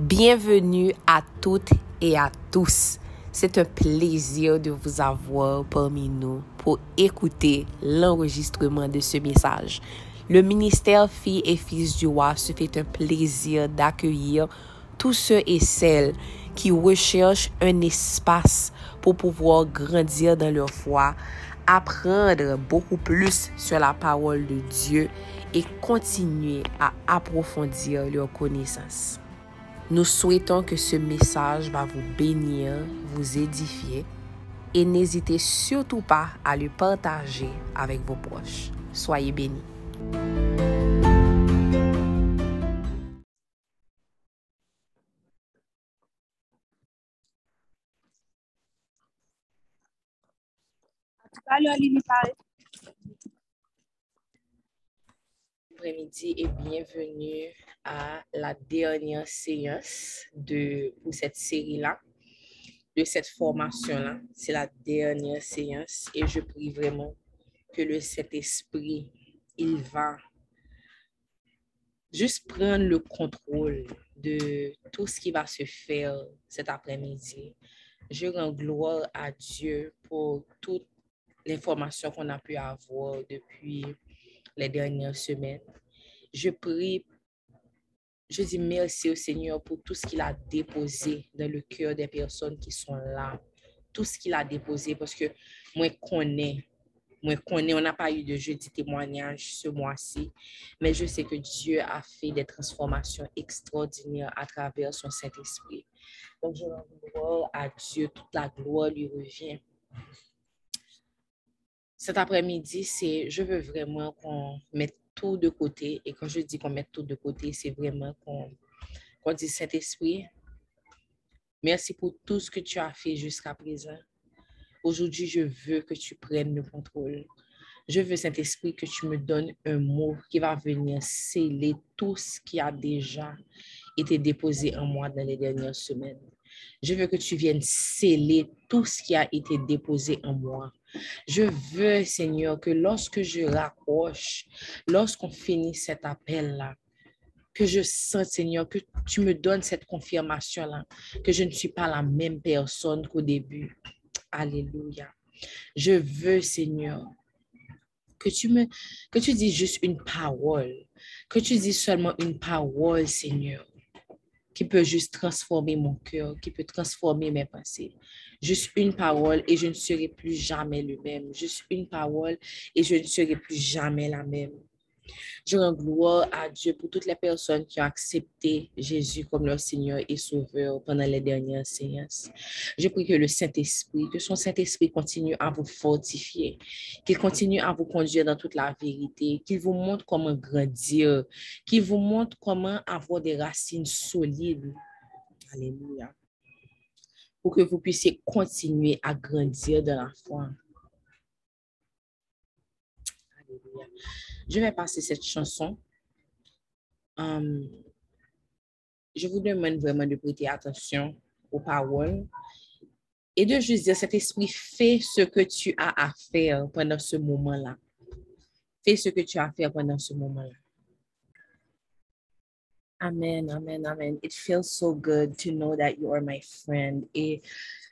Bienvenue à toutes et à tous. C'est un plaisir de vous avoir parmi nous pour écouter l'enregistrement de ce message. Le ministère Filles et Fils du Roi se fait un plaisir d'accueillir tous ceux et celles qui recherchent un espace pour pouvoir grandir dans leur foi, apprendre beaucoup plus sur la parole de Dieu et continuer à approfondir leur connaissance. Nous souhaitons que ce message va vous bénir, vous édifier et n'hésitez surtout pas à le partager avec vos proches. Soyez bénis. Après-midi et bienvenue à la dernière séance de, pour cette série-là, de cette formation-là. C'est la dernière séance et je prie vraiment que le Saint-Esprit, il va juste prendre le contrôle de tout ce qui va se faire cet après-midi. Je rends gloire à Dieu pour toute l'information qu'on a pu avoir depuis les dernières semaines. Je prie, je dis merci au Seigneur pour tout ce qu'il a déposé dans le cœur des personnes qui sont là. Tout ce qu'il a déposé parce que moi, connais moi, connais, on n'a pas eu de jeudi témoignage ce mois-ci, mais je sais que Dieu a fait des transformations extraordinaires à travers son Saint-Esprit. Donc, je rends gloire à Dieu, toute la gloire lui revient. Cet après-midi, c'est, je veux vraiment qu'on mette tout de côté. Et quand je dis qu'on mette tout de côté, c'est vraiment qu'on dit Saint-Esprit, merci pour tout ce que tu as fait jusqu'à présent. Aujourd'hui, je veux que tu prennes le contrôle. Je veux, Saint-Esprit, que tu me donnes un mot qui va venir sceller tout ce qui a déjà été déposé en moi dans les dernières semaines. Je veux que tu viennes sceller tout ce qui a été déposé en moi. Je veux, Seigneur, que lorsque je raccroche, lorsqu'on finit cet appel-là, que je sens, Seigneur, que tu me donnes cette confirmation-là, que je ne suis pas la même personne qu'au début. Alléluia. Je veux, Seigneur, que tu me, que tu dis juste une parole, que tu dis seulement une parole, Seigneur, qui peut juste transformer mon cœur, qui peut transformer mes pensées. Juste une parole et je ne serai plus jamais le même. Juste une parole et je ne serai plus jamais la même. Je rends gloire à Dieu pour toutes les personnes qui ont accepté Jésus comme leur Seigneur et Sauveur pendant les dernières séances. Je prie que le Saint-Esprit, que son Saint-Esprit continue à vous fortifier, qu'il continue à vous conduire dans toute la vérité, qu'il vous montre comment grandir, qu'il vous montre comment avoir des racines solides. Alléluia. Pour que vous puissiez continuer à grandir dans la foi. Alléluia. Je vais passer cette chanson. Um, je vous demande vraiment de prêter attention aux paroles et de juste dire, cet esprit, fais ce que tu as à faire pendant ce moment-là. Fais ce que tu as à faire pendant ce moment-là. Amen, amen, amen. It feels so good to know that you are my friend. Et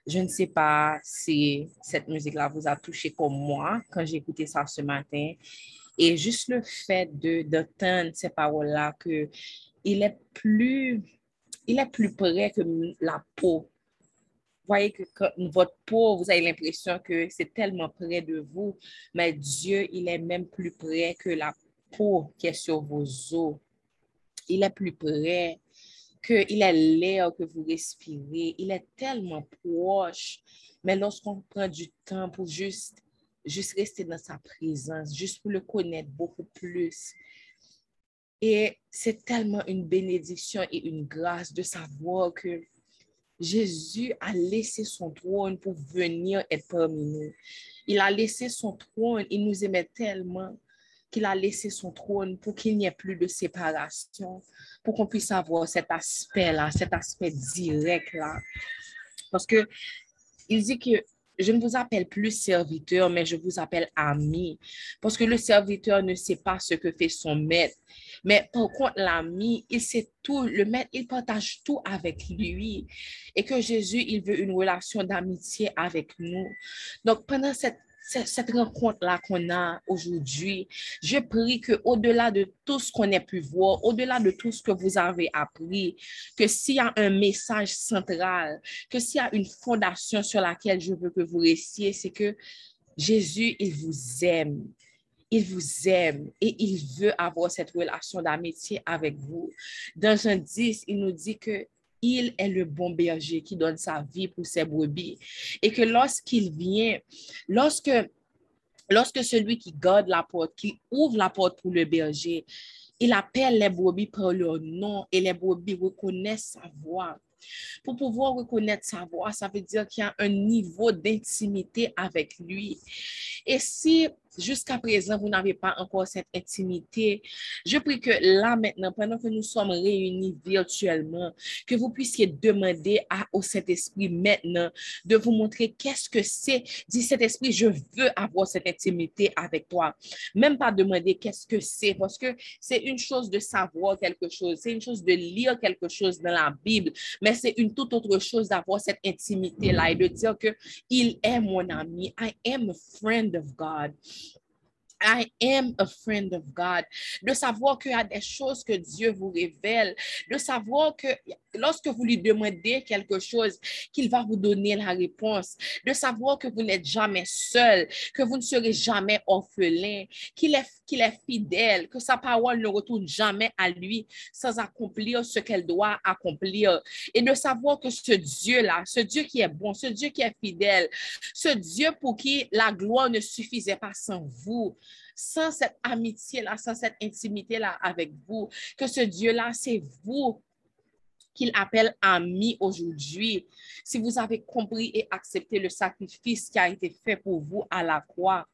je ne sais pas si cette musique-là vous a touché comme moi quand j'ai écouté ça ce matin. Et juste le fait d'entendre ces paroles-là, que il est plus, il est plus près que la peau. Vous voyez que votre peau, vous avez l'impression que c'est tellement près de vous, mais Dieu, il est même plus près que la peau qui est sur vos os. Il est plus près qu'il est l'air que vous respirez. Il est tellement proche. Mais lorsqu'on prend du temps pour juste juste rester dans sa présence, juste pour le connaître beaucoup plus. Et c'est tellement une bénédiction et une grâce de savoir que Jésus a laissé son trône pour venir être parmi nous. Il a laissé son trône, il nous aimait tellement qu'il a laissé son trône pour qu'il n'y ait plus de séparation, pour qu'on puisse avoir cet aspect-là, cet aspect direct-là. Parce que il dit que je ne vous appelle plus serviteur, mais je vous appelle ami. Parce que le serviteur ne sait pas ce que fait son maître. Mais par contre, l'ami, il sait tout. Le maître, il partage tout avec lui. Et que Jésus, il veut une relation d'amitié avec nous. Donc, pendant cette cette rencontre-là qu'on a aujourd'hui, je prie qu'au-delà de tout ce qu'on a pu voir, au-delà de tout ce que vous avez appris, que s'il y a un message central, que s'il y a une fondation sur laquelle je veux que vous restiez, c'est que Jésus, il vous aime. Il vous aime et il veut avoir cette relation d'amitié avec vous. Dans un 10, il nous dit que il est le bon berger qui donne sa vie pour ses brebis. Et que lorsqu'il vient, lorsque, lorsque celui qui garde la porte, qui ouvre la porte pour le berger, il appelle les brebis par leur nom et les brebis reconnaissent sa voix. Pour pouvoir reconnaître sa voix, ça veut dire qu'il y a un niveau d'intimité avec lui. Et si jusqu'à présent, vous n'avez pas encore cette intimité, je prie que là maintenant, pendant que nous sommes réunis virtuellement, que vous puissiez demander à, au Saint-Esprit maintenant de vous montrer qu'est-ce que c'est. Dis Saint-Esprit, je veux avoir cette intimité avec toi. Même pas demander qu'est-ce que c'est, parce que c'est une chose de savoir quelque chose, c'est une chose de lire quelque chose dans la Bible, mais c'est une toute autre chose d'avoir cette intimité-là et de dire que il est mon ami. I am a friend of God. I am a friend of God. De savoir qu'il y a des choses que Dieu vous révèle. De savoir que lorsque vous lui demandez quelque chose, qu'il va vous donner la réponse. De savoir que vous n'êtes jamais seul, que vous ne serez jamais orphelin, qu'il est, est fidèle, que sa parole ne retourne jamais à lui sans accomplir ce qu'elle doit accomplir. Et de savoir que ce Dieu-là, ce Dieu qui est bon, ce Dieu qui est fidèle, ce Dieu pour qui la gloire ne suffisait pas sans vous, sans cette amitié-là, sans cette intimité-là avec vous, que ce Dieu-là, c'est vous qu'il appelle ami aujourd'hui. Si vous avez compris et accepté le sacrifice qui a été fait pour vous à la croix,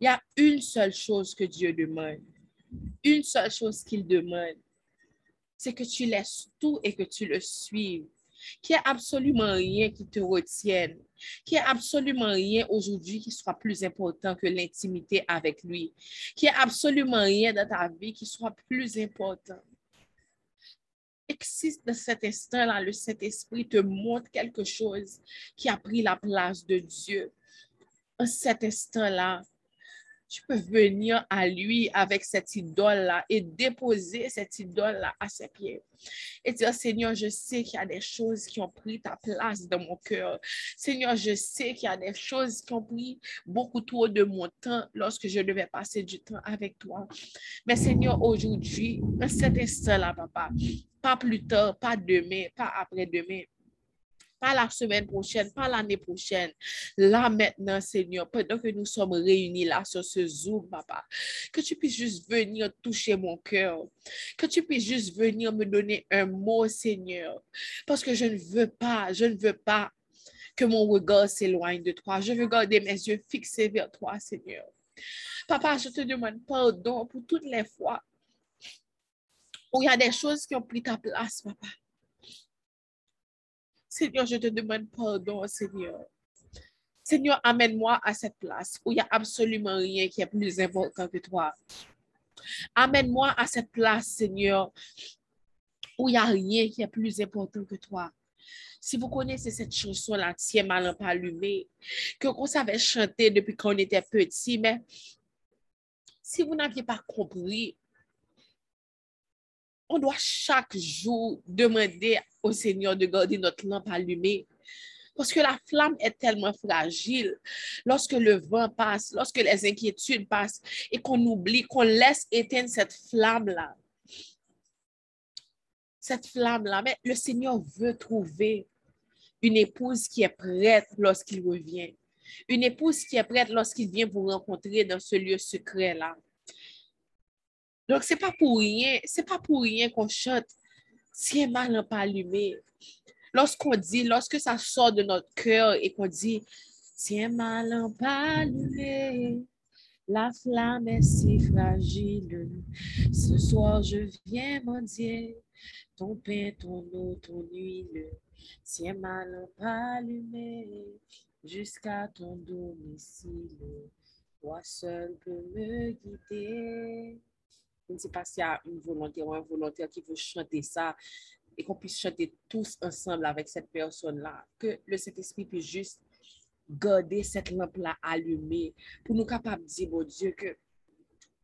il y a une seule chose que Dieu demande, une seule chose qu'il demande, c'est que tu laisses tout et que tu le suives qu'il n'y ait absolument rien qui te retienne, qu'il n'y ait absolument rien aujourd'hui qui soit plus important que l'intimité avec lui, qu'il n'y ait absolument rien dans ta vie qui soit plus important. Si dans cet instant-là, le Saint-Esprit te montre quelque chose qui a pris la place de Dieu, en cet instant-là, tu peux venir à lui avec cette idole-là et déposer cette idole-là à ses pieds. Et dire, Seigneur, je sais qu'il y a des choses qui ont pris ta place dans mon cœur. Seigneur, je sais qu'il y a des choses qui ont pris beaucoup trop de mon temps lorsque je devais passer du temps avec toi. Mais Seigneur, aujourd'hui, à cet instant-là, papa, pas plus tard, pas demain, pas après-demain, pas la semaine prochaine, pas l'année prochaine. Là maintenant, Seigneur, pendant que nous sommes réunis là sur ce Zoom, papa, que tu puisses juste venir toucher mon cœur, que tu puisses juste venir me donner un mot, Seigneur, parce que je ne veux pas, je ne veux pas que mon regard s'éloigne de toi. Je veux garder mes yeux fixés vers toi, Seigneur. Papa, je te demande pardon pour toutes les fois où il y a des choses qui ont pris ta place, papa. Seigneur, je te demande pardon, Seigneur. Seigneur, amène-moi à cette place où il n'y a absolument rien qui est plus important que toi. Amène-moi à cette place, Seigneur, où il n'y a rien qui est plus important que toi. Si vous connaissez cette chanson-là, Tiens ma lampe allumée, que qu'on savait chanter depuis qu'on était petit, mais si vous n'aviez pas compris, on doit chaque jour demander au Seigneur de garder notre lampe allumée. Parce que la flamme est tellement fragile. Lorsque le vent passe, lorsque les inquiétudes passent et qu'on oublie, qu'on laisse éteindre cette flamme-là. Cette flamme-là. Mais le Seigneur veut trouver une épouse qui est prête lorsqu'il revient. Une épouse qui est prête lorsqu'il vient vous rencontrer dans ce lieu secret-là. Donc, c'est pas pour rien, c'est pas pour rien qu'on chante Tiens ma lampe allumée. Lorsqu'on dit, lorsque ça sort de notre cœur et qu'on dit, Tiens ma lampe allumée, la flamme est si fragile. Ce soir, je viens mendier ton pain, ton eau, ton huile. Tiens ma lampe allumée jusqu'à ton domicile. Toi seul peux me guider. Je ne sais pas s'il y a une volonté ou un volontaire qui veut chanter ça et qu'on puisse chanter tous ensemble avec cette personne-là. Que le Saint-Esprit puisse juste garder cette lampe-là allumée pour nous capables de dire, bon Dieu, que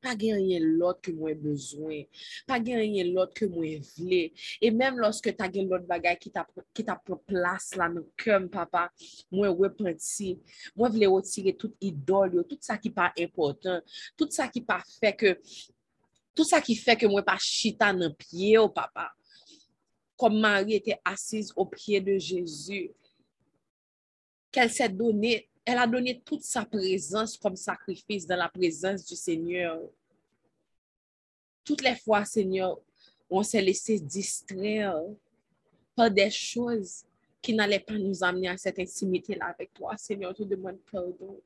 pas gagner l'autre que moi besoin, pas gagner l'autre que moi voulais. Et même lorsque tu as l'autre bagage qui t'a t'a place là dans cœur papa, moi repenti, moi voulais retirer toute idole, tout ça qui pas important, tout ça qui pas fait que tout ça qui fait que moi pas chita dans pied au papa. Comme Marie était assise au pied de Jésus, qu'elle s'est donnée elle a donné toute sa présence comme sacrifice dans la présence du Seigneur. Toutes les fois, Seigneur, on s'est laissé distraire par des choses qui n'allaient pas nous amener à cette intimité-là avec toi. Seigneur, je te demande pardon.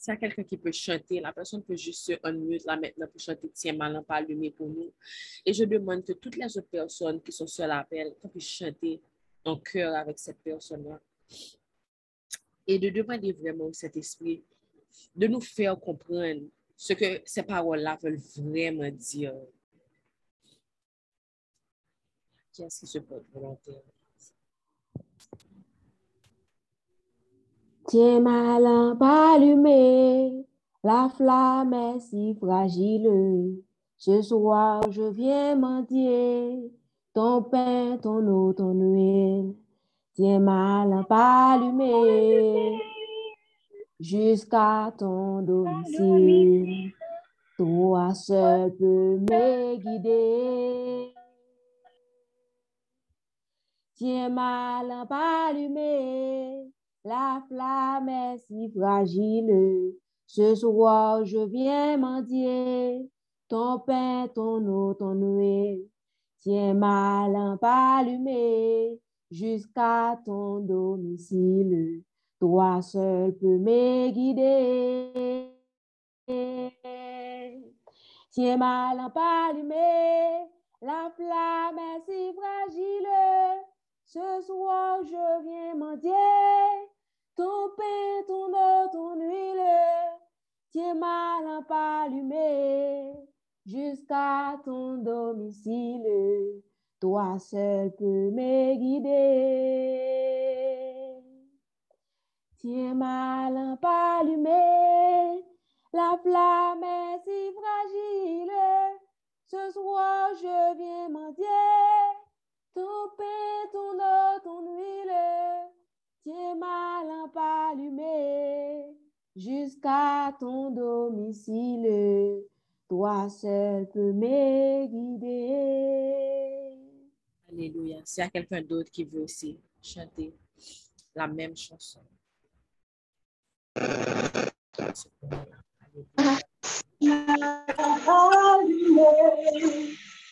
S'il y a quelqu'un qui peut chanter, la personne peut juste se unmute là maintenant pour chanter Tiens, malin, pas allumé pour nous. Et je demande que toutes les autres personnes qui sont sur l'appel, puissent chanter en cœur avec cette personne-là et de demander vraiment au Saint-Esprit de nous faire comprendre ce que ces paroles-là veulent vraiment dire. Qui est-ce qui se porte volontaire? Tiens ma lampe allumée, la flamme est si fragile. Ce soir, je viens mendier ton pain, ton eau, ton huile. Tiens ma lampe allumée jusqu'à ton domicile. Toi seul peux me guider. Tiens ma lampe allumée, la flamme est si fragile. Ce soir, je viens mendier ton pain, ton eau, ton huile. Tiens ma lampe allumée jusqu'à ton domicile. Toi seul peux me guider. Tiens ma lampe allumée, la flamme est si fragile. Ce soir, je viens mendier ton pain, ton eau, ton huile. Tiens ma lampe allumée jusqu'à ton domicile. Toi seul peux me guider. Tiens ma lampe allumée, la flamme est si fragile. Ce soir, je viens mendier ton pain, ton eau, ton huile. Tiens ma lampe allumée jusqu'à ton domicile. Toi seul peux me guider. Alléluia. S'il y a quelqu'un d'autre qui veut aussi chanter la même chanson.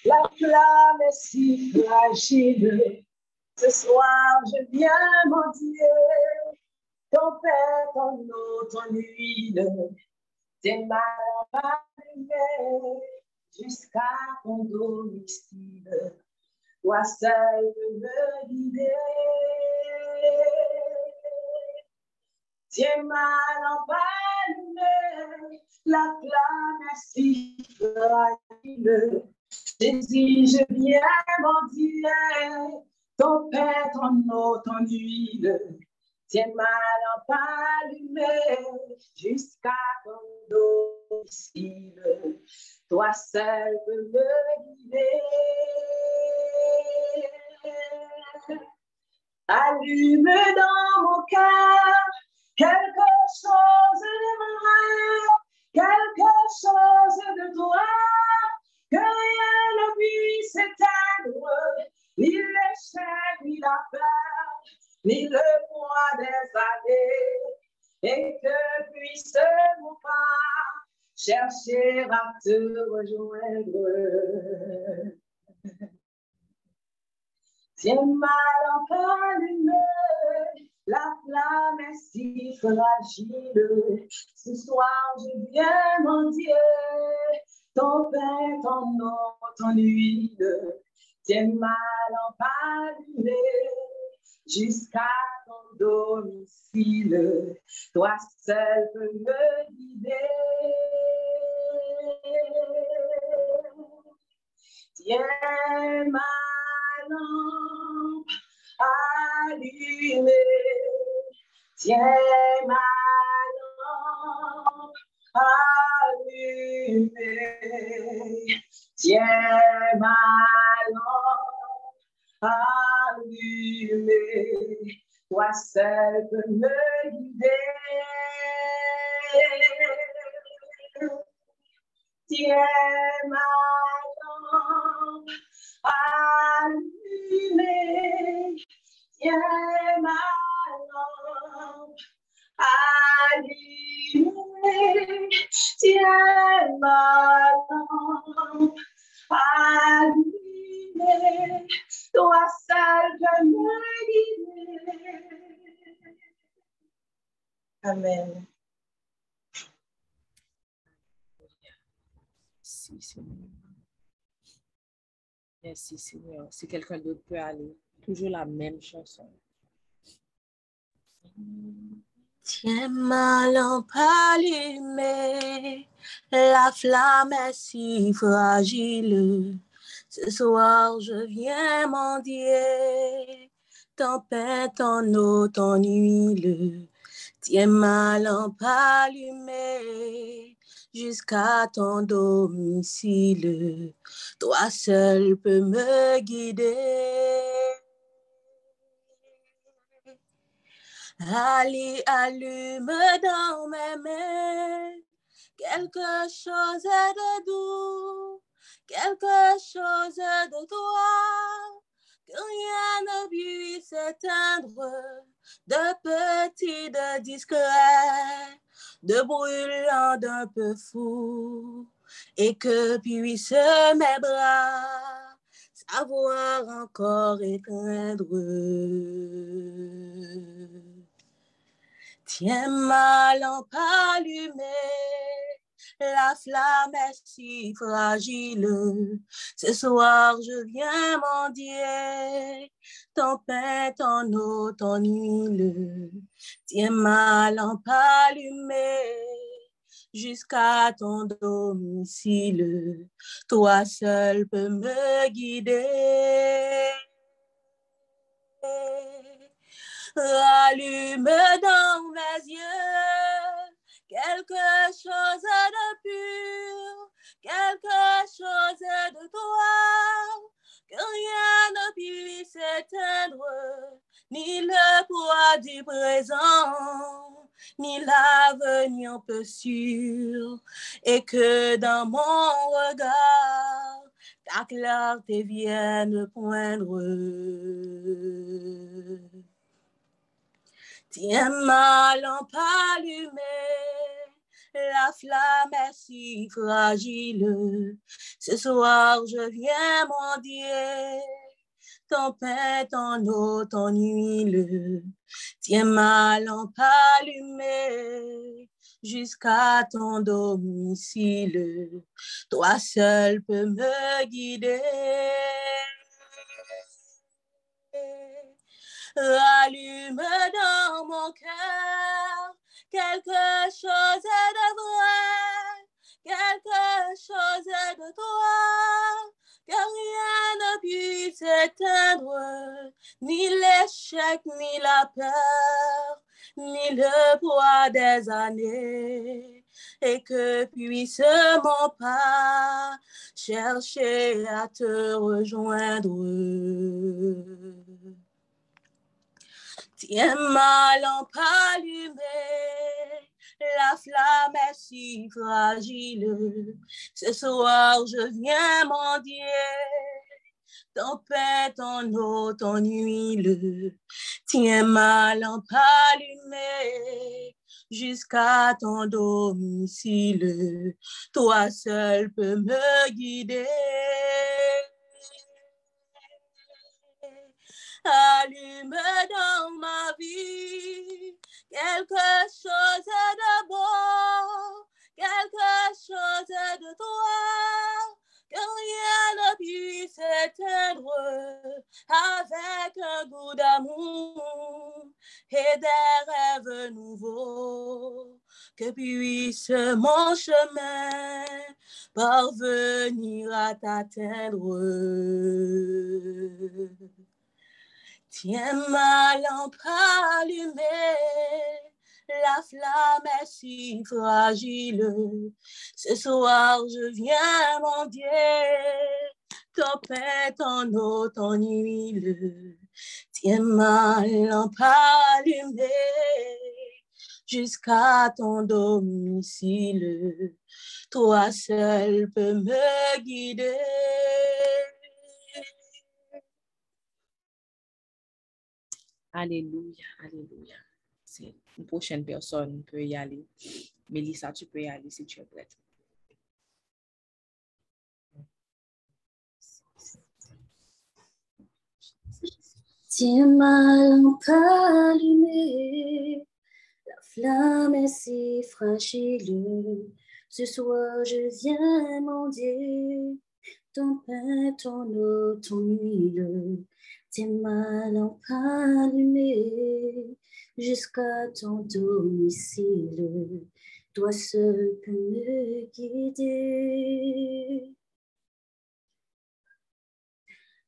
La flamme est si fragile. Ce soir, je viens mendier ton père, ton eau, ton huile. Tes mains jusqu'à ton domicile toi seul me guider. Tiens ma lampe allumée, la flamme est si fragile. Jésus, je viens mendier ton pain, ton eau, ton huile. Tiens ma lampe allumée jusqu'à ton domicile. Toi seul peux me guider. Allume dans mon cœur quelque chose de moi, quelque chose de toi, que rien ne puisse éteindre, ni l'échec, ni la peur, ni le poids des années, et que puisse mon pas chercher à te rejoindre. Tiens ma lampe allumée, la flamme est si fragile. Ce soir, je viens mendier ton pain, ton eau, ton huile. Tiens ma lampe allumée jusqu'à ton domicile. Toi seul peux me guider. Tiens ma lampe allumée. Tiens ma lampe allumée. Tiens ma allumée. Toi seul peux me guider. Tiens ma lampe allumée. Tiens ma lampe allumée. Tiens ma lampe allumée. Toi seul peux me guider. Amen. Merci, Seigneur. Merci, Seigneur. Si quelqu'un d'autre peut aller, toujours la même chanson. Tiens ma lampe allumée, la flamme est si fragile. Ce soir, je viens mendier, tempête en eau, en huile. Tiens ma lampe allumée jusqu'à ton domicile. Toi seul peux me guider. Allez, allume dans mes mains quelque chose de doux, quelque chose de toi, que rien ne puisse éteindre, de petit, de discret, de brûlant, d'un peu fou, et que puisse mes bras savoir encore éteindre. Tiens ma lampe allumée, la flamme est si fragile. Ce soir, je viens mendier, tempête en eau, en huile. Tiens ma lampe allumée jusqu'à ton domicile. Toi seul peux me guider. Allume dans mes yeux quelque chose ni le poids du présent, ni l'avenir peu sûr, et que dans mon regard, ta clarté vienne poindre. Tiens ma lampe allumée, la flamme est si fragile. Ce soir, je viens mendier, tempête en eau, en huile. Tiens ma lampe allumée jusqu'à ton domicile. Toi seul peux me guider. Allume dans mon cœur quelque chose de vrai, quelque chose de toi, que rien ne puisse éteindre, ni l'échec, ni la peur, ni le poids des années, et que puisse mon pas chercher à te rejoindre. Tiens ma lampe allumée, la flamme est si fragile. Ce soir, je viens mendier, tempête en eau, en huile. Tiens ma lampe allumée jusqu'à ton domicile. Toi seul peux me guider. Allume dans ma vie quelque chose de beau, quelque chose de toi, que rien ne puisse éteindre avec un goût d'amour et des rêves nouveaux. Que puisse mon chemin parvenir à t'atteindre. Tiens ma lampe allumée, la flamme est si fragile. Ce soir, je viens mendier pain, ton eau, ton huile. Tiens ma lampe allumée jusqu'à ton domicile. Toi seul peux me guider. Alléluia, Alléluia. Une prochaine personne peut y aller. Mélissa, tu peux y aller si tu es prête. Tiens ma lampe allumée, la flamme est si fragile. Ce soir, je viens mendier ton pain, ton eau, ton huile. Tiens ma lampe allumée jusqu'à ton domicile. Toi seul peux me guider.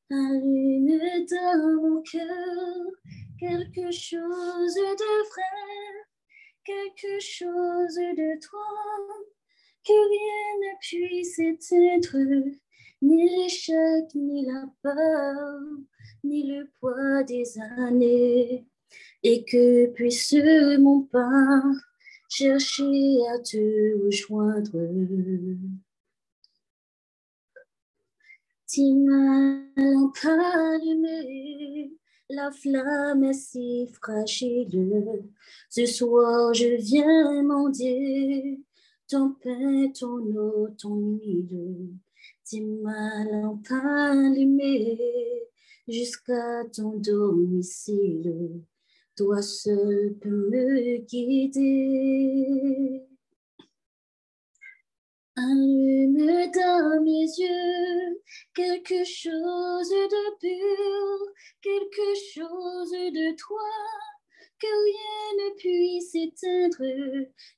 Allume dans mon cœur quelque chose de vrai, quelque chose de toi, que rien ne puisse éteindre, ni l'échec, ni la peur, ni le poids des années, et que puisse mon pain chercher à te rejoindre. Si ma lampe allumée, la flamme est si fragile. Ce soir, je viens mendier ton pain, ton eau, ton huile. Si ma lampe allumée jusqu'à ton domicile. Toi seul peux me guider. Allume dans mes yeux quelque chose de pur, quelque chose de toi, que rien ne puisse éteindre,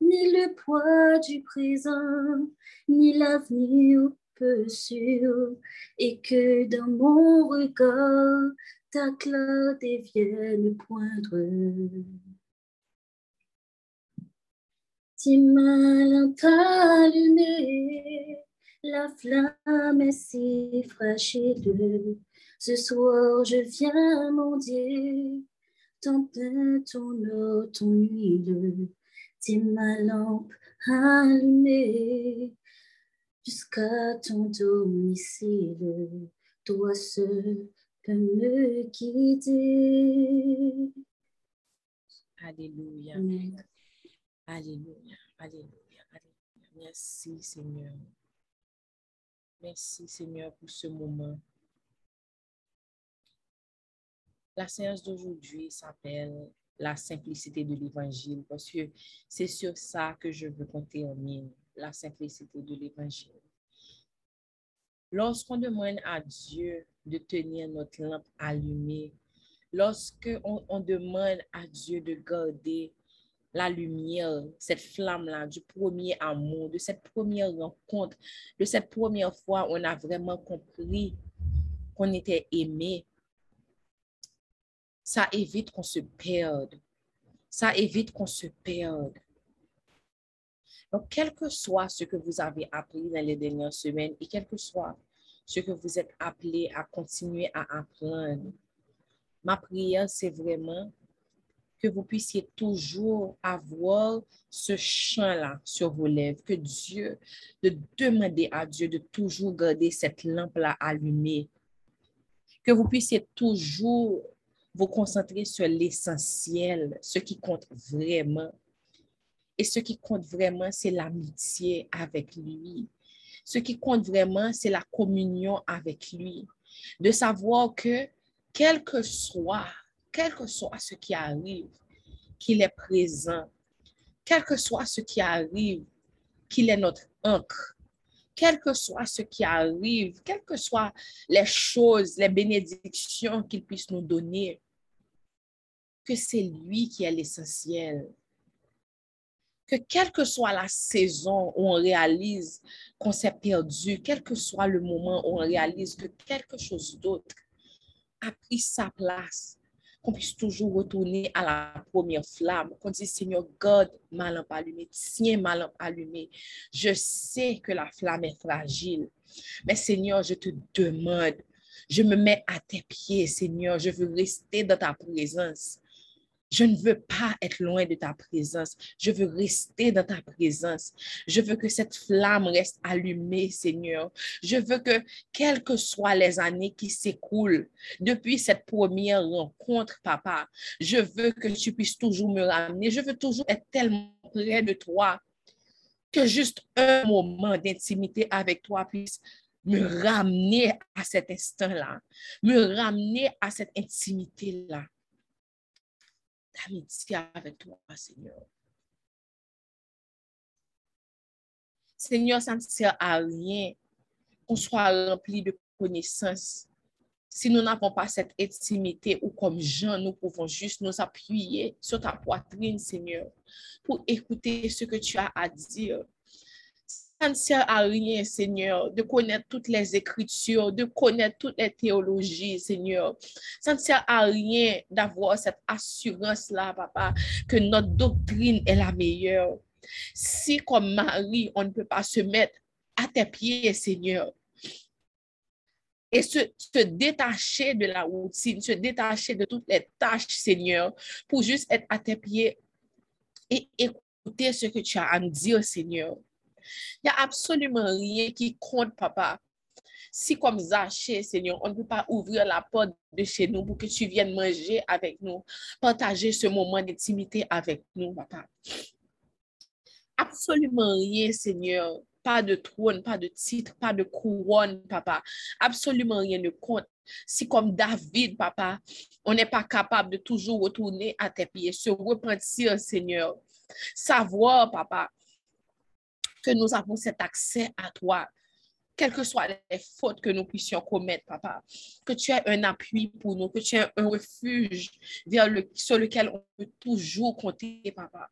ni le poids du présent, ni l'avenir peu sûr, et que dans mon regard, ta clarté vienne poindre. Si ma lampe allumée, la flamme est si fragile. Ce soir, je viens mendier ton pain, ton eau, ton huile. Si ma lampe allumée jusqu'à ton domicile. Toi seul peux me guider. Alléluia. Amen. Alléluia, Alléluia, Alléluia. Merci Seigneur. Merci Seigneur pour ce moment. La séance d'aujourd'hui s'appelle la simplicité de l'évangile parce que c'est sur ça que je veux compter en mine, la simplicité de l'évangile. Lorsqu'on demande à Dieu de tenir notre lampe allumée, lorsque on, demande à Dieu de garder la lumière, cette flamme-là du premier amour, de cette première rencontre, de cette première fois où on a vraiment compris qu'on était aimé, ça évite qu'on se perde. Ça évite qu'on se perde. Donc, quel que soit ce que vous avez appris dans les dernières semaines et quel que soit ce que vous êtes appelé à continuer à apprendre, ma prière, c'est vraiment que vous puissiez toujours avoir ce chant-là sur vos lèvres, que Dieu, de demander à Dieu de toujours garder cette lampe-là allumée, que vous puissiez toujours vous concentrer sur l'essentiel, ce qui compte vraiment. Et ce qui compte vraiment, c'est l'amitié avec lui. Ce qui compte vraiment, c'est la communion avec lui. De savoir que, quel que soit quel que soit ce qui arrive, qu'il est présent, quel que soit ce qui arrive, qu'il est notre encre, quel que soit ce qui arrive, quelles que soient les choses, les bénédictions qu'il puisse nous donner, que c'est lui qui est l'essentiel. Que quelle que soit la saison où on réalise qu'on s'est perdu, quel que soit le moment où on réalise que quelque chose d'autre a pris sa place, qu'on puisse toujours retourner à la première flamme, qu'on dise, Seigneur, God, ma lampe allumée, tiens ma lampe allumée. Je sais que la flamme est fragile, mais Seigneur, je te demande, je me mets à tes pieds, Seigneur, je veux rester dans ta présence. Je ne veux pas être loin de ta présence. Je veux rester dans ta présence. Je veux que cette flamme reste allumée, Seigneur. Je veux que, quelles que soient les années qui s'écoulent depuis cette première rencontre, Papa, je veux que tu puisses toujours me ramener. Je veux toujours être tellement près de toi que juste un moment d'intimité avec toi puisse me ramener à cet instant-là, me ramener à cette intimité-là d'amitié avec toi, Seigneur. Seigneur, ça ne sert à rien qu'on soit rempli de connaissances si nous n'avons pas cette intimité ou comme Jean, nous pouvons juste nous appuyer sur ta poitrine, Seigneur, pour écouter ce que tu as à dire. Ça ne sert à rien, Seigneur, de connaître toutes les écritures, de connaître toutes les théologies, Seigneur. Ça ne sert à rien d'avoir cette assurance-là, papa, que notre doctrine est la meilleure. Si comme Marie, on ne peut pas se mettre à tes pieds, Seigneur, et se, se, détacher de la routine, se détacher de toutes les tâches, Seigneur, pour juste être à tes pieds et écouter ce que tu as à nous dire, Seigneur. Il n'y a absolument rien qui compte, papa. Si comme Zaché, Seigneur, on ne peut pas ouvrir la porte de chez nous pour que tu viennes manger avec nous, partager ce moment d'intimité avec nous, papa. Absolument rien, Seigneur. Pas de trône, pas de titre, pas de couronne, papa. Absolument rien ne compte. Si comme David, papa, on n'est pas capable de toujours retourner à tes pieds, se repentir, Seigneur. Savoir, papa, que nous avons cet accès à toi, quelles que soient les fautes que nous puissions commettre, papa. Que tu aies un appui pour nous, que tu aies un refuge vers le, sur lequel on peut toujours compter, papa.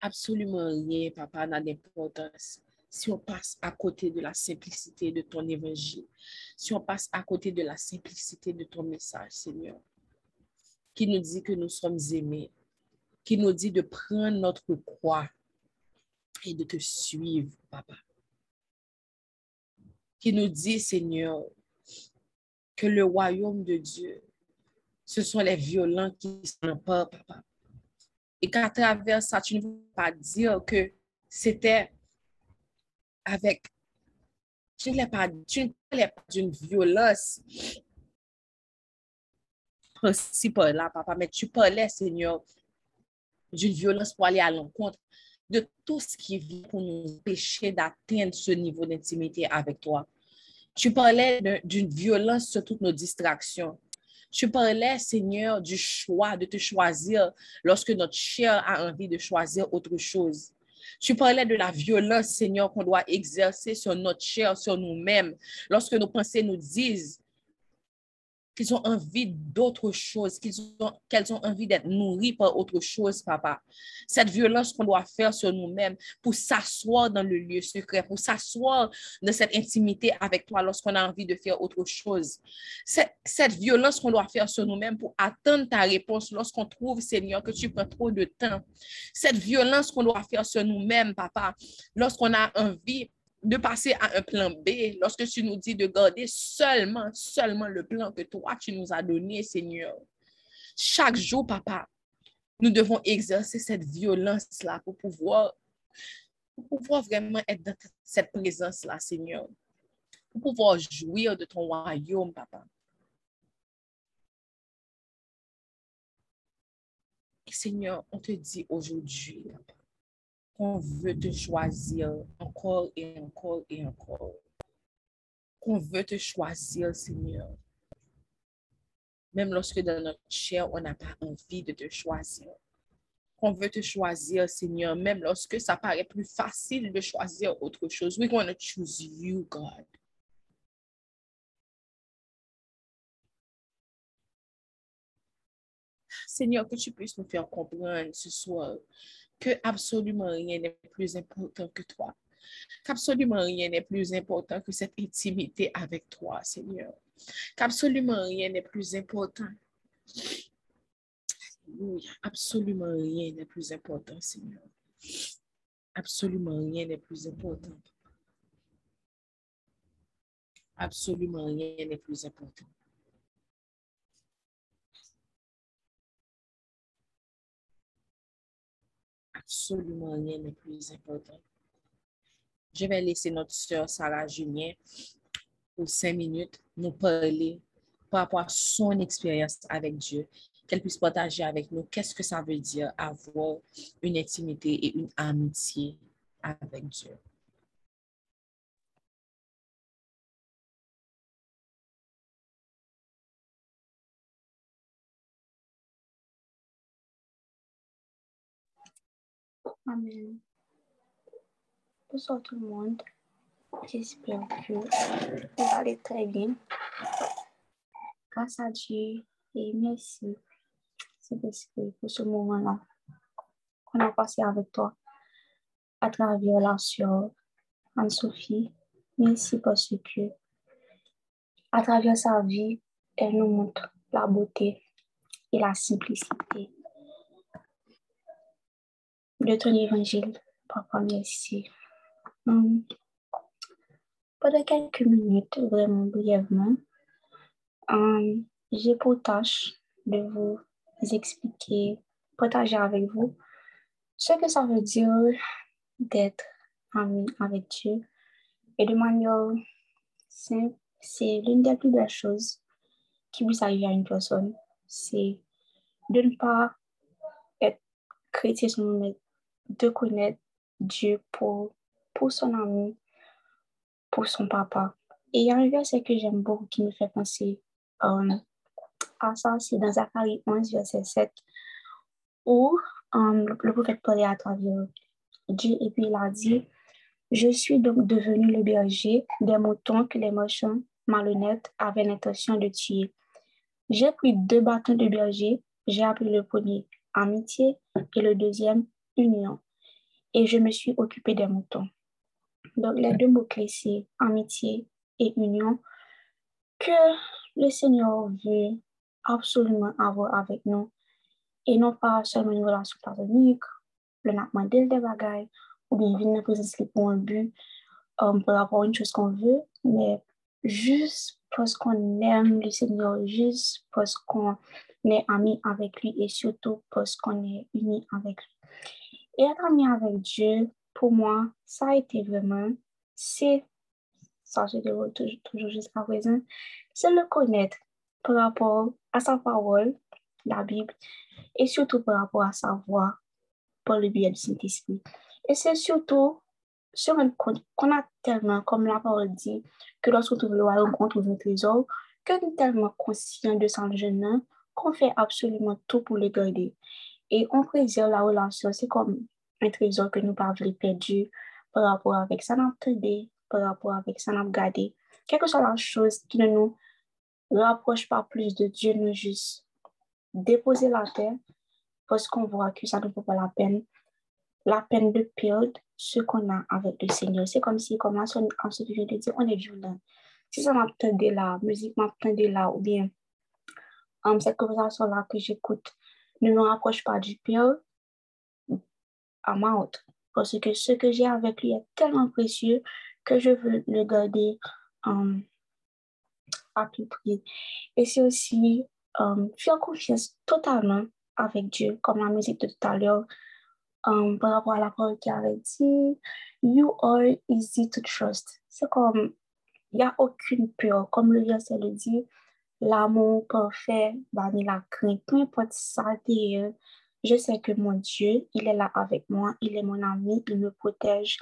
Absolument rien, papa, n'a d'importance. Si on passe à côté de la simplicité de ton évangile, si on passe à côté de la simplicité de ton message, Seigneur, qui nous dit que nous sommes aimés, qui nous dit de prendre notre croix et de te suivre, papa. Qui nous dit, Seigneur, que le royaume de Dieu, ce sont les violents qui sont pas, papa. Et qu'à travers ça, tu ne veux pas dire que c'était avec... Tu ne parlais pas d'une violence principale, papa, mais tu parlais, Seigneur, d'une violence pour aller à l'encontre de tout ce qui vient pour nous empêcher d'atteindre ce niveau d'intimité avec toi. Tu parlais d'une violence sur toutes nos distractions. Tu parlais, Seigneur, du choix, de te choisir lorsque notre chair a envie de choisir autre chose. Tu parlais de la violence, Seigneur, qu'on doit exercer sur notre chair, sur nous-mêmes, lorsque nos pensées nous disent qu'ils ont envie d'autre chose, qu'ils ont, qu'elles ont envie d'être nourries par autre chose, papa. Cette violence qu'on doit faire sur nous-mêmes pour s'asseoir dans le lieu secret, pour s'asseoir dans cette intimité avec toi lorsqu'on a envie de faire autre chose. Cette, cette violence qu'on doit faire sur nous-mêmes pour attendre ta réponse lorsqu'on trouve, Seigneur, que tu prends trop de temps. Cette violence qu'on doit faire sur nous-mêmes, papa, lorsqu'on a envie de passer à un plan B lorsque tu nous dis de garder seulement, seulement le plan que toi, tu nous as donné, Seigneur. Chaque jour, papa, nous devons exercer cette violence-là pour pouvoir, pour pouvoir vraiment être dans cette présence-là, Seigneur. Pour pouvoir jouir de ton royaume, papa. Seigneur, on te dit aujourd'hui, papa, qu'on veut te choisir encore et encore et encore. Qu'on veut te choisir, Seigneur. Même lorsque dans notre chair, on n'a pas envie de te choisir. Qu'on veut te choisir, Seigneur, même lorsque ça paraît plus facile de choisir autre chose. We want to choose you, God. Seigneur, que tu puisses nous faire comprendre ce soir que absolument rien n'est plus important que toi. Qu'absolument rien n'est plus important que cette intimité avec toi, Seigneur. Qu'absolument rien n'est plus important. Absolument rien n'est plus important, Seigneur. Absolument rien n'est plus important. Absolument rien n'est plus important. Absolument rien n'est plus important. Je vais laisser notre soeur Sarah Julien pour cinq minutes nous parler par rapport à son expérience avec Dieu, qu'elle puisse partager avec nous qu'est-ce que ça veut dire avoir une intimité et une amitié avec Dieu. Amen. Bonsoir tout le monde. J'espère que vous allez très bien. Grâce à Dieu et merci, Saint-Esprit, pour ce moment-là qu'on a passé avec toi à travers la soeur Anne-Sophie. Merci parce que à travers sa vie, elle nous montre la beauté et la simplicité de ton évangile. Papa, merci. Hum. Pendant quelques minutes, vraiment brièvement, hum, j'ai pour tâche de vous expliquer, partager avec vous ce que ça veut dire d'être ami avec Dieu. Et de manière simple, c'est l'une des plus belles choses qui vous arrive à une personne. C'est de ne pas être chrétien seulement, de connaître Dieu pour, pour son ami, pour son papa. Et il y a un verset que j'aime beaucoup qui me fait penser euh, à ça, c'est dans Zacharie 11, verset 7, où euh, le prophète parlait à travers Dieu et puis il a dit, je suis donc devenu le berger des moutons que les marchands malhonnêtes avaient l'intention de tuer. J'ai pris deux bâtons de berger, j'ai appelé le premier amitié et le deuxième union. Et je me suis occupée des moutons. Donc, les deux mots-clés, c'est amitié et union que le Seigneur veut absolument avoir avec nous. Et non pas seulement une relation platonique, le modèle des bagailles, ou bien venir présenter pour un but, um, pour avoir une chose qu'on veut, mais juste parce qu'on aime le Seigneur, juste parce qu'on est ami avec lui et surtout parce qu'on est uni avec lui. Et être ami avec Dieu, pour moi, ça a été vraiment, c'est, ça dirais toujours, toujours jusqu'à présent, c'est le connaître par rapport à sa parole, la Bible, et surtout par rapport à sa voix par le biais du Saint-Esprit. Et c'est surtout se rendre compte qu'on a tellement, comme la parole dit, que lorsqu'on trouve le royaume, on trouve un trésor, qu'on est tellement conscient de son jeune qu'on fait absolument tout pour le garder. Et on préserve la relation, c'est comme un trésor que nous pas perdu par rapport avec ça n'a par rapport avec ça n'a gardé. Quelle que soit la chose qui ne nous rapproche pas plus de Dieu, nous juste déposer la terre parce qu'on voit que ça ne vaut pas la peine, la peine de perdre ce qu'on a avec le Seigneur. C'est comme si, comme que je te dire, on est violent. Si ça m'attendait là, musique m'attendait là, ou bien um, cette conversation-là que j'écoute ne me rapproche pas du Père, à ma Parce que ce que j'ai avec lui est tellement précieux que je veux le garder um, à tout prix. Et c'est aussi um, faire confiance totalement avec Dieu, comme la musique de tout à l'heure, um, par rapport à la parole qui avait dit, You are easy to trust. C'est comme, il n'y a aucune peur, comme le verset le dit, l'amour parfait, bah, la crainte, peu importe ça, je sais que mon Dieu, il est là avec moi, il est mon ami, il me protège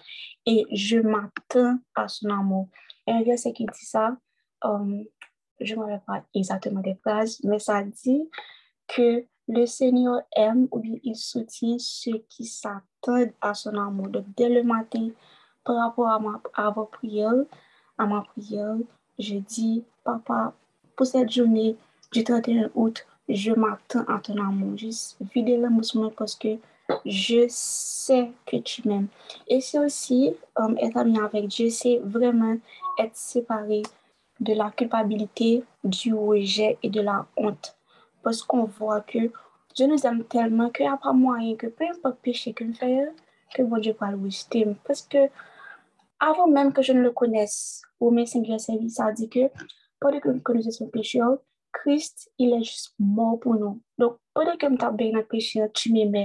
et je m'attends à son amour. Et un verset qui dit ça, euh, je ne me rappelle pas exactement des phrases, mais ça dit que le Seigneur aime ou bien il soutient ceux qui s'attendent à son amour. Donc, dès le matin, par rapport à, ma, à vos prières, à ma prière, je dis, Papa, pour cette journée du 31 août, je m'attends à ton amour. Juste vider l'émotion parce que je sais que tu m'aimes. Et c'est aussi um, être ami avec Dieu, c'est vraiment être séparé de la culpabilité, du rejet et de la honte. Parce qu'on voit que Dieu nous aime tellement qu'il n'y a pas moyen que peu importe péché nous faisons, que bon Dieu va le rejeter. Parce que avant même que je ne le connaisse, mes Seigneur service, ça dit que pwede ke m konose sou peche yo, Krist, il e jist mor pou nou. Donk, pwede ke m tabe nan peche yo, ti me me,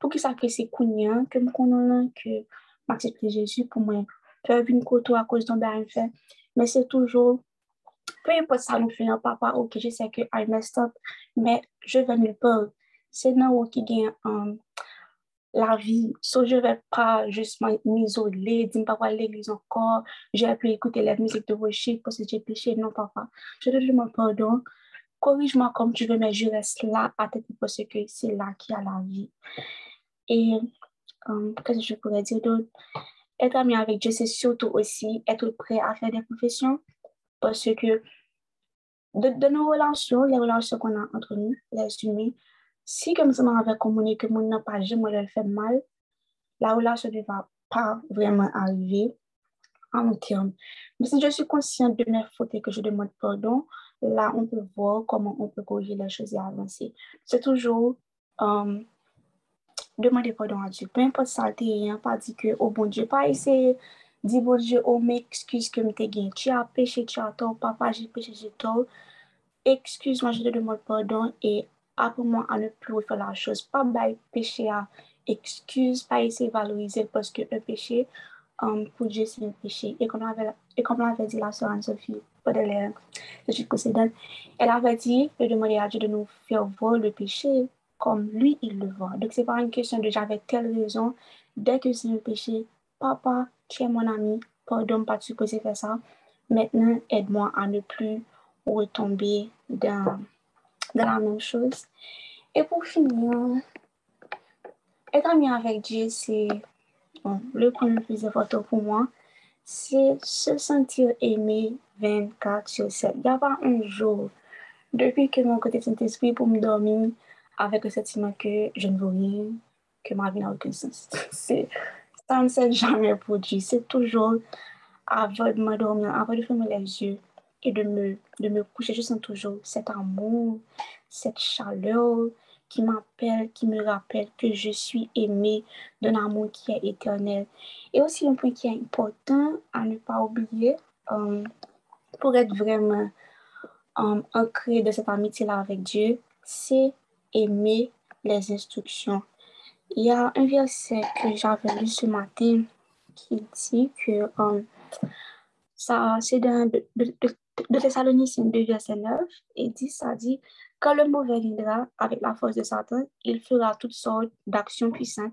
pou ki sa ke se kounyan, ke m konon lan, ke m aksepte Jezu pou mwen, pe vin koto a kouz don be a yon fe, men se toujou, peu impot sa nou finan, papa, ok, je se ke I messed up, men je ven nou pou, se nan ou ki gen an, um, la vie. So, je ne vais pas juste m'isoler, dire pas à l'église encore, j'ai pu écouter la musique de worship parce que j'ai péché. Non, papa. Je te demande pardon corrige-moi comme tu veux, mais je reste là à tête parce que c'est là qu'il y a la vie. Et euh, qu'est-ce que je pourrais dire d'autre? Être ami avec Dieu, c'est surtout aussi être prêt à faire des professions parce que de, nos relations, les relations qu'on a entre nous, les humains, si comme ça m'avait communiqué que mon n'a pas jamais le fait mal, la relation ne va pas vraiment arriver en long terme. Mais si je suis consciente de mes fautes et que je demande pardon, là, on peut voir comment on peut corriger les choses et avancer. C'est toujours um, demander pardon à Dieu. Peu importe ça, tu pas dit que, oh bon Dieu, pas essayer dire bon Dieu, oh m'excuse que m'te gagné. Tu as péché, tu as tort, papa, j'ai péché, j'ai tort. Excuse-moi, je te demande pardon et apprends-moi à ne plus faire la chose. Pas bail péché à excuse, pas essayer de valoriser parce que un péché, um, pour Dieu, c'est un péché. Et comme on avait, dit la sœur Anne-Sophie, elle avait dit de demander à Dieu de nous faire voir le péché comme lui, il le voit. Donc, c'est pas une question de j'avais telle raison. Dès que c'est un péché, papa, tu es mon ami, pardon, pas supposé faire ça. Maintenant, aide-moi à ne plus retomber dans, dans la même chose. Et pour finir, être ami avec Dieu, c'est le point le plus important pour moi c'est se sentir aimé 24 sur 7. Il n'y a pas un jour, depuis que mon côté Saint-Esprit pour me dormir avec le sentiment que je ne veux rien, que ma vie n'a aucun sens. ça ne s'est jamais produit. C'est toujours avant de m'endormir, avant de fermer les yeux et de me, de me coucher, je sens toujours cet amour, cette chaleur, qui m'appelle, qui me rappelle que je suis aimée d'un amour qui est éternel. Et aussi un point qui est important à ne pas oublier, euh, pour être vraiment um, ancré de cette amitié-là avec Dieu, c'est aimer les instructions. Il y a un verset que j'avais lu ce matin qui dit que um, ça, c'est dans de, Thessaloniciens 2, verset 9, et dit, ça dit, quand le mauvais viendra avec la force de Satan, il fera toutes sortes d'actions puissantes.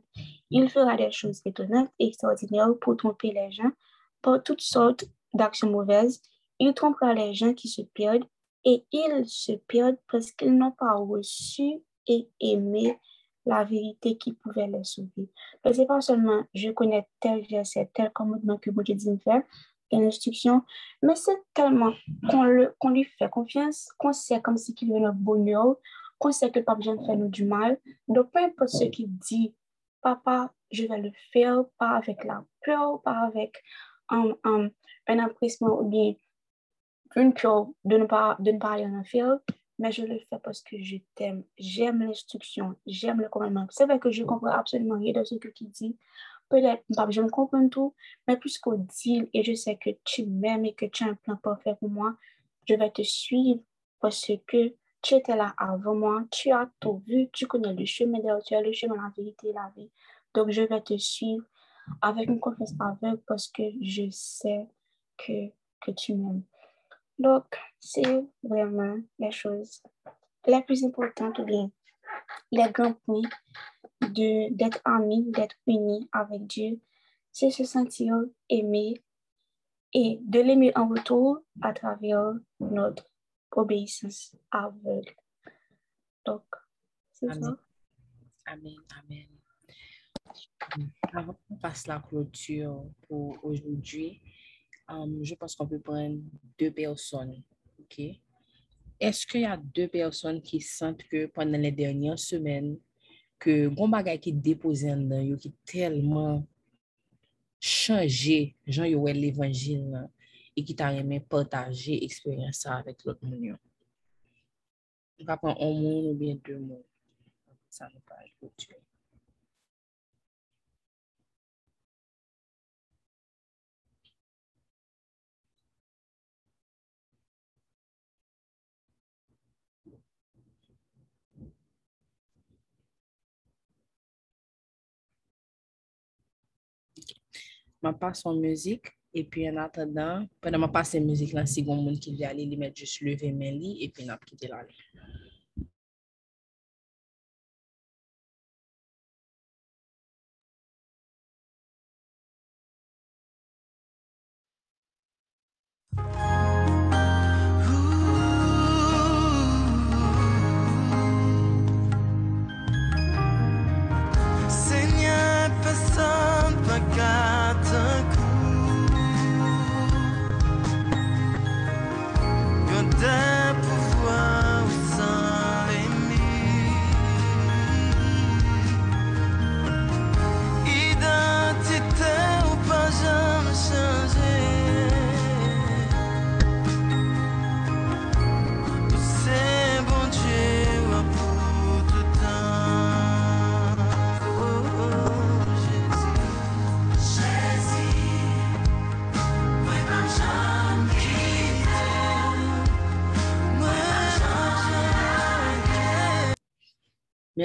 Il fera des choses étonnantes et extraordinaires pour tromper les gens par toutes sortes d'actions mauvaises. Il trompera les gens qui se perdent et ils se perdent parce qu'ils n'ont pas reçu et aimé la vérité qui pouvait les sauver. Ce n'est pas seulement je connais tel verset, tel commandement que Dieu dit de faire, instruction, mais c'est tellement qu'on lui fait confiance, qu'on sait comme si qu'il veut notre bonheur, qu'on sait que le papa vient faire nous du mal. Donc, peu importe ce qu'il dit, papa, je vais le faire, pas avec la peur, pas avec un, un, un impression ou bien une peur de ne pas, de ne pas rien faire, mais je le fais parce que je t'aime, j'aime l'instruction, j'aime le commandement. C'est vrai que je comprends absolument rien de ce qu'il dit, peut-être, je me comprends tout, mais puisqu'on dit et je sais que tu m'aimes et que tu as un plan parfait pour moi, je vais te suivre parce que tu étais là avant moi, tu as tout vu, tu connais le chemin de tu as le chemin, la vérité la vie. Donc, je vais te suivre avec une confiance aveugle parce que je sais que, que tu m'aimes. Donc, c'est vraiment les choses les plus importantes ou bien les grands points d'être amis, d'être unis avec Dieu, c'est se sentir aimé et de l'aimer en retour à travers notre obéissance aveugle. Donc, c'est ça. Amen, amen. Avant qu'on passe la clôture pour aujourd'hui, euh, je pense qu'on peut prendre deux personnes. OK? Est-ce qu'il y a deux personnes qui sentent que pendant les dernières semaines, que bon bagay qui déposé en dedans, yo, qui tellement changé, Jean yo wè l'évangile là, et qui t'a partager expérience ça avec l'autre monde. yo? On va prendre un mot ou bien deux mots. Ça nous parle clôture. ma pas son müzik, epi an atadan, pwede ma pas se müzik lan, si goun moun ki vye ale li met jous leve men li, epi nap kite la li.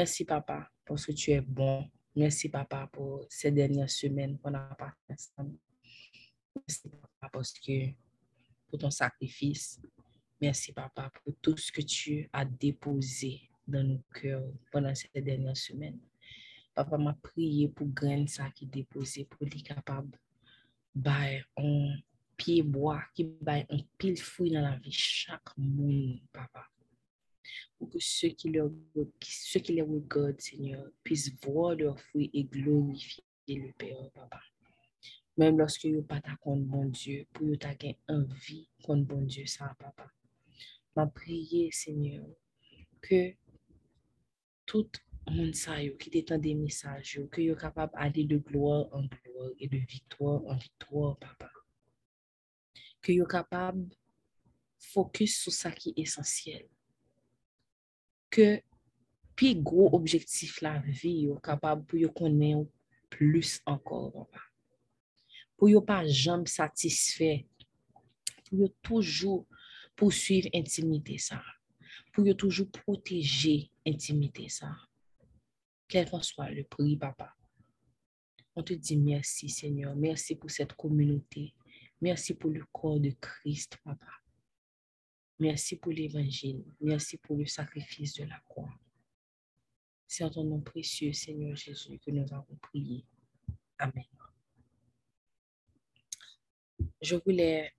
Merci, papa, parce que tu es bon. Merci, papa, pour ces dernières semaines qu'on a passées ensemble. Merci, papa, parce que pour ton sacrifice. Merci, papa, pour tout ce que tu as déposé dans nos cœurs pendant ces dernières semaines. Papa m'a prié pour graine ça qui déposé pour être capable bail un pied bois qui bail un pile fruit dans la vie chaque monde, papa pour que ceux qui, les regardent, Seigneur, puissent voir leurs fruits et glorifier le Père, Papa. Même lorsque vous pas contre bon Dieu, pour vous gain envie contre bon Dieu, ça, Papa. Ma prière, Seigneur, que tout monde qui t'étend des messages, que vous capable d'aller de gloire en gloire et de victoire en victoire, Papa. Que vous capable de focus sur ça qui est essentiel que pi gros objectif la vie yo capable pour yo connaître plus encore papa. pour yo pas jamais satisfait pour yo toujours poursuivre intimité ça. Pour yo toujours protéger intimité ça. Quel qu'en soit le prix papa. On te dit merci Seigneur. Merci pour cette communauté. Merci pour le corps de Christ papa Merci pour l'évangile. Merci pour le sacrifice de la croix. C'est en ton nom précieux, Seigneur Jésus, que nous avons prié. Amen. Je voulais